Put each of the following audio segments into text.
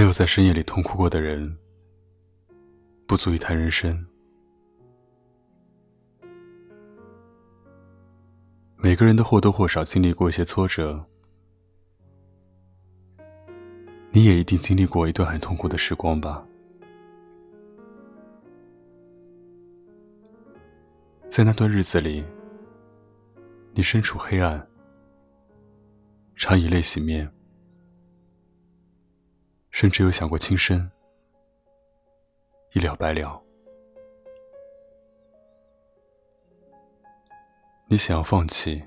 没有在深夜里痛哭过的人，不足以谈人生。每个人都或多或少经历过一些挫折，你也一定经历过一段很痛苦的时光吧。在那段日子里，你身处黑暗，常以泪洗面，甚至有想过轻生，一了百了。你想要放弃，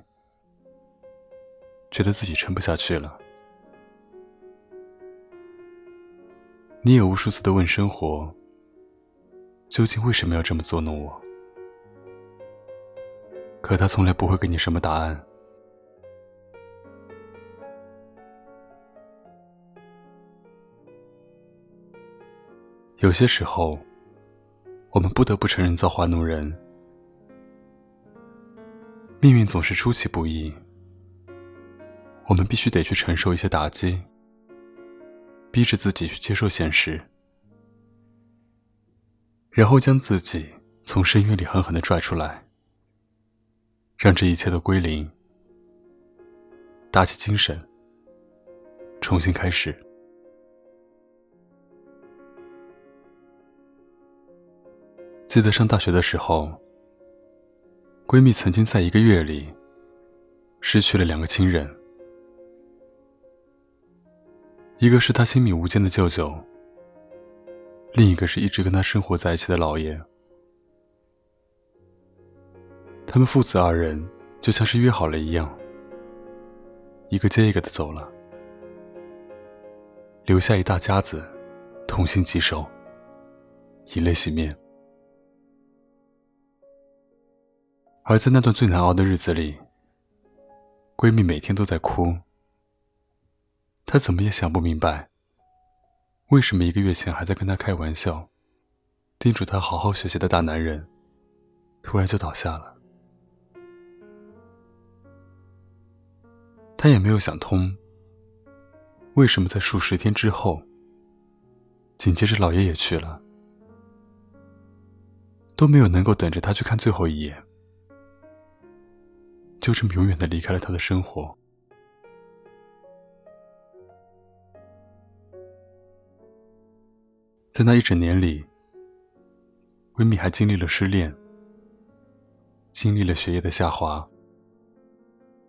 觉得自己撑不下去了。你也无数次的问生活，究竟为什么要这么捉弄我？可他从来不会给你什么答案。有些时候，我们不得不承认造化弄人，命运总是出其不意，我们必须得去承受一些打击，逼着自己去接受现实，然后将自己从深渊里狠狠的拽出来。让这一切都归零，打起精神，重新开始。记得上大学的时候，闺蜜曾经在一个月里失去了两个亲人，一个是她亲密无间的舅舅，另一个是一直跟她生活在一起的姥爷。他们父子二人就像是约好了一样，一个接一个的走了，留下一大家子痛心疾首，以泪洗面。而在那段最难熬的日子里，闺蜜每天都在哭。她怎么也想不明白，为什么一个月前还在跟她开玩笑、叮嘱她好好学习的大男人，突然就倒下了。他也没有想通，为什么在数十天之后，紧接着老爷也去了，都没有能够等着他去看最后一眼，就这么永远的离开了他的生活。在那一整年里，闺蜜还经历了失恋，经历了学业的下滑，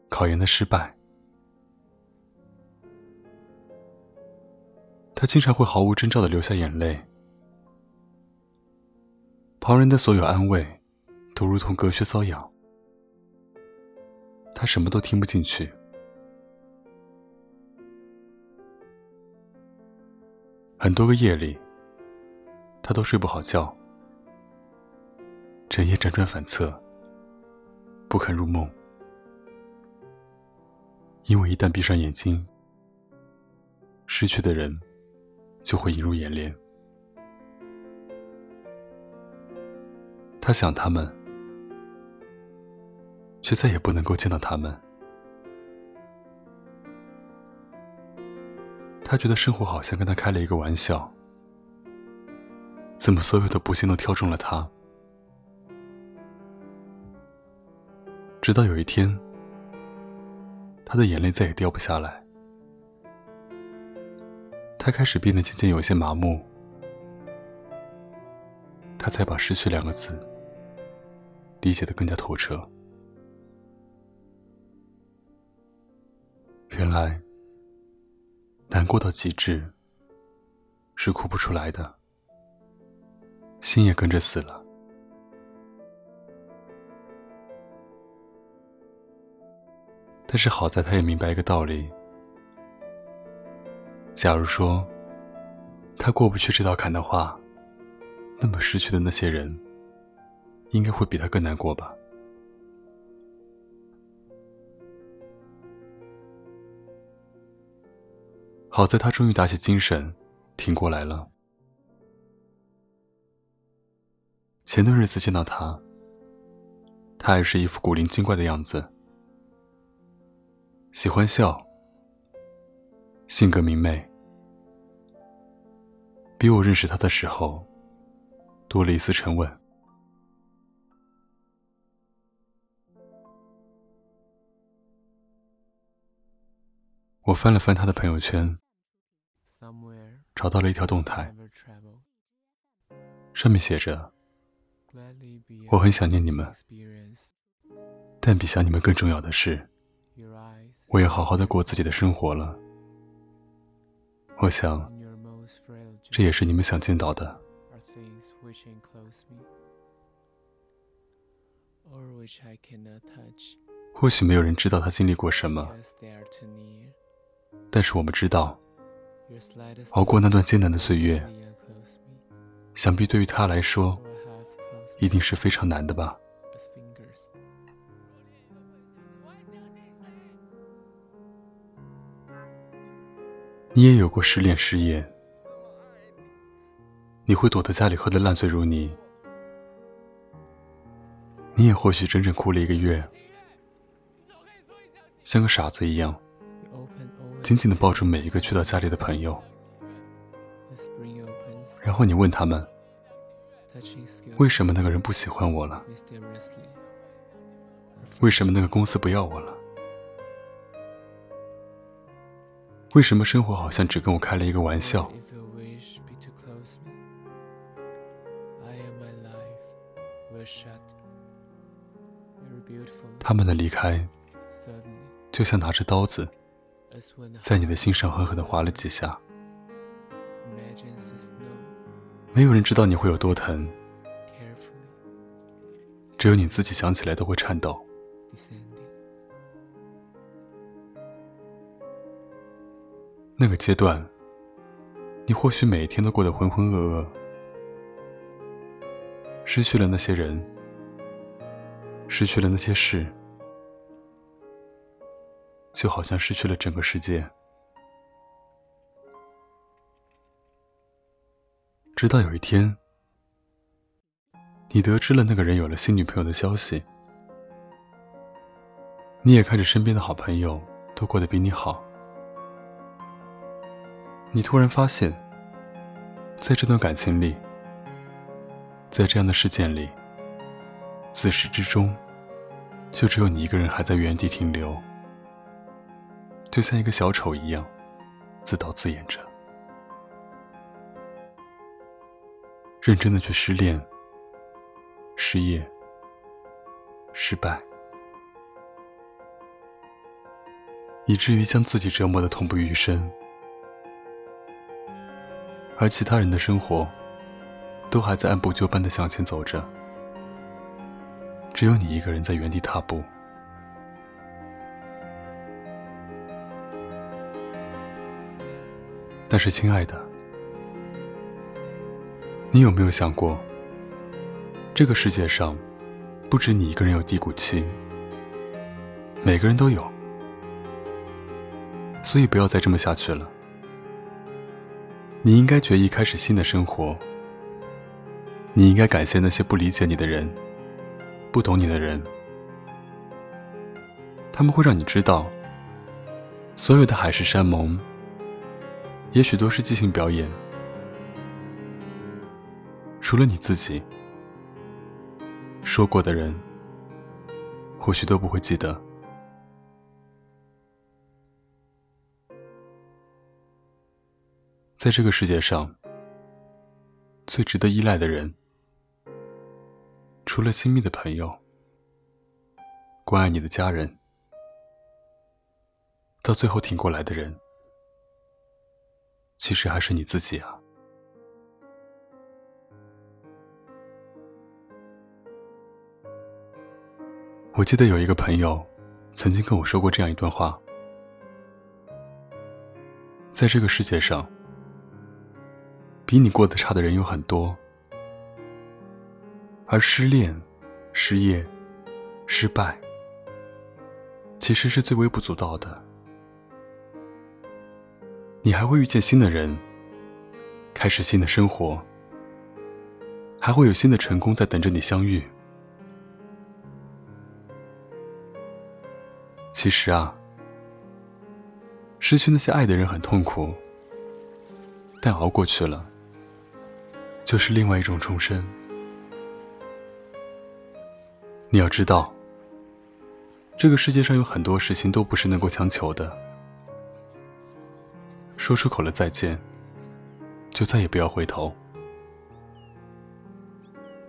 考研的失败。他经常会毫无征兆的流下眼泪，旁人的所有安慰，都如同隔靴搔痒，他什么都听不进去。很多个夜里，他都睡不好觉，整夜辗转反侧，不肯入梦，因为一旦闭上眼睛，失去的人。就会映入眼帘。他想他们，却再也不能够见到他们。他觉得生活好像跟他开了一个玩笑，怎么所有的不幸都挑中了他？直到有一天，他的眼泪再也掉不下来。他开始变得渐渐有些麻木，他才把“失去”两个字理解的更加透彻。原来，难过到极致是哭不出来的，心也跟着死了。但是好在，他也明白一个道理。假如说他过不去这道坎的话，那么失去的那些人，应该会比他更难过吧。好在他终于打起精神，挺过来了。前段日子见到他，他还是一副古灵精怪的样子，喜欢笑。性格明媚，比我认识他的时候多了一丝沉稳。我翻了翻他的朋友圈，找到了一条动态，上面写着：“我很想念你们，但比想你们更重要的是，我也好好的过自己的生活了。我想，这也是你们想见到的。或许没有人知道他经历过什么。”但是我们知道，熬过那段艰难的岁月，想必对于他来说，一定是非常难的吧。你也有过失恋失业，你会躲在家里喝得烂醉如泥，你也或许整整哭了一个月，像个傻子一样。紧紧地抱住每一个去到家里的朋友，然后你问他们：为什么那个人不喜欢我了？为什么那个公司不要我了？为什么生活好像只跟我开了一个玩笑？他们的离开，就像拿着刀子。在你的心上狠狠地划了几下，没有人知道你会有多疼，只有你自己想起来都会颤抖。那个阶段，你或许每天都过得浑浑噩噩，失去了那些人，失去了那些事。就好像失去了整个世界。直到有一天，你得知了那个人有了新女朋友的消息，你也看着身边的好朋友都过得比你好，你突然发现，在这段感情里，在这样的事件里，自始至终，就只有你一个人还在原地停留。就像一个小丑一样，自导自演着，认真的去失恋、失业、失败，以至于将自己折磨的痛不欲生，而其他人的生活都还在按部就班的向前走着，只有你一个人在原地踏步。但是，亲爱的，你有没有想过，这个世界上不止你一个人有低谷期，每个人都有，所以不要再这么下去了。你应该决意开始新的生活。你应该感谢那些不理解你的人，不懂你的人，他们会让你知道，所有的海誓山盟。也许都是即兴表演，除了你自己说过的人，或许都不会记得。在这个世界上，最值得依赖的人，除了亲密的朋友、关爱你的家人，到最后挺过来的人。其实还是你自己啊！我记得有一个朋友曾经跟我说过这样一段话：在这个世界上，比你过得差的人有很多，而失恋、失业、失败，其实是最微不足道的。你还会遇见新的人，开始新的生活，还会有新的成功在等着你相遇。其实啊，失去那些爱的人很痛苦，但熬过去了，就是另外一种重生。你要知道，这个世界上有很多事情都不是能够强求的。说出口了再见，就再也不要回头。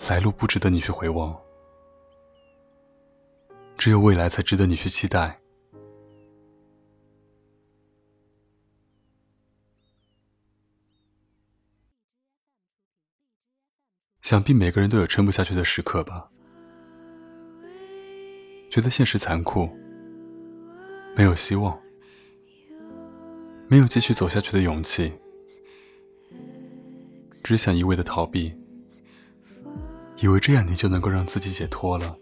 来路不值得你去回望，只有未来才值得你去期待。想必每个人都有撑不下去的时刻吧。觉得现实残酷，没有希望，没有继续走下去的勇气，只想一味的逃避，以为这样你就能够让自己解脱了。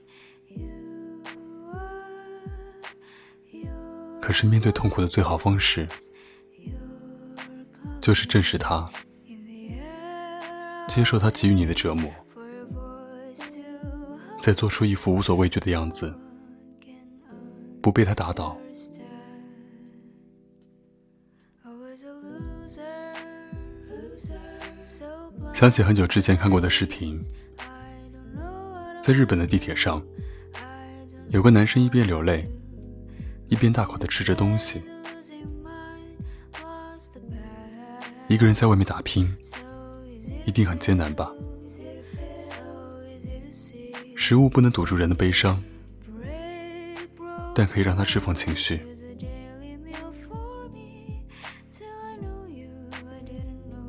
可是面对痛苦的最好方式，就是正视它，接受它给予你的折磨，再做出一副无所畏惧的样子。不被他打倒。想起很久之前看过的视频，在日本的地铁上，有个男生一边流泪，一边大口的吃着东西。一个人在外面打拼，一定很艰难吧？食物不能堵住人的悲伤。但可以让他释放情绪。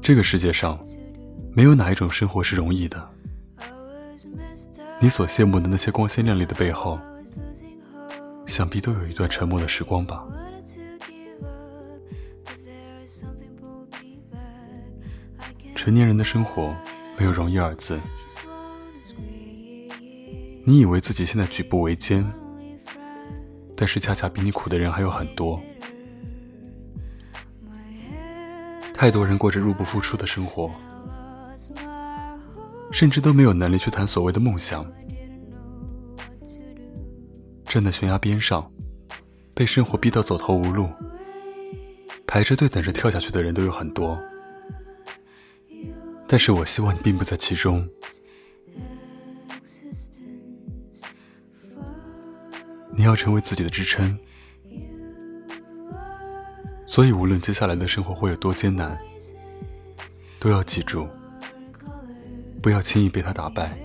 这个世界上，没有哪一种生活是容易的。你所羡慕的那些光鲜亮丽的背后，想必都有一段沉默的时光吧。成年人的生活没有容易二字。你以为自己现在举步维艰？但是，恰恰比你苦的人还有很多。太多人过着入不敷出的生活，甚至都没有能力去谈所谓的梦想。站在悬崖边上，被生活逼到走投无路，排着队等着跳下去的人都有很多。但是我希望你并不在其中。你要成为自己的支撑，所以无论接下来的生活会有多艰难，都要记住，不要轻易被他打败。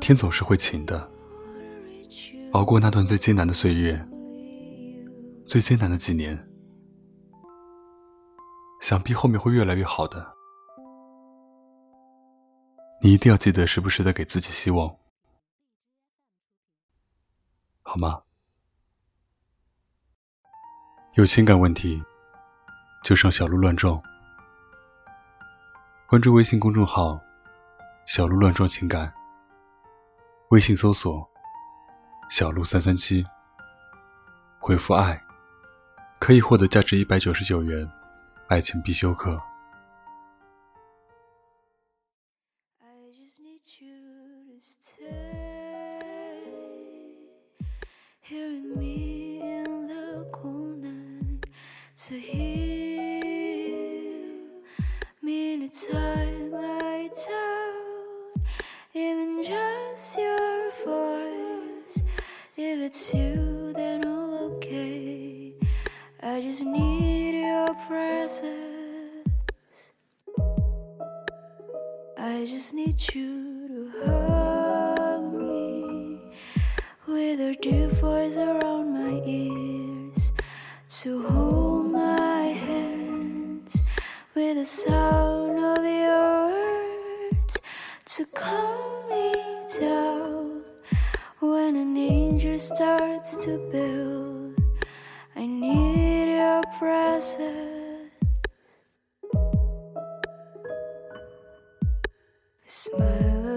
天总是会晴的，熬过那段最艰难的岁月，最艰难的几年，想必后面会越来越好的。你一定要记得时不时的给自己希望，好吗？有情感问题就上小鹿乱撞，关注微信公众号“小鹿乱撞情感”，微信搜索“小鹿三三七”，回复“爱”，可以获得价值一百九十九元爱情必修课。To heal. Me anytime I doubt even just your voice. If it's you then all okay. I just need your presence. I just need you to hug me. With your deep voice around my ears. To hold the sound of your words to calm me down when an angel starts to build. I need your presence. A smile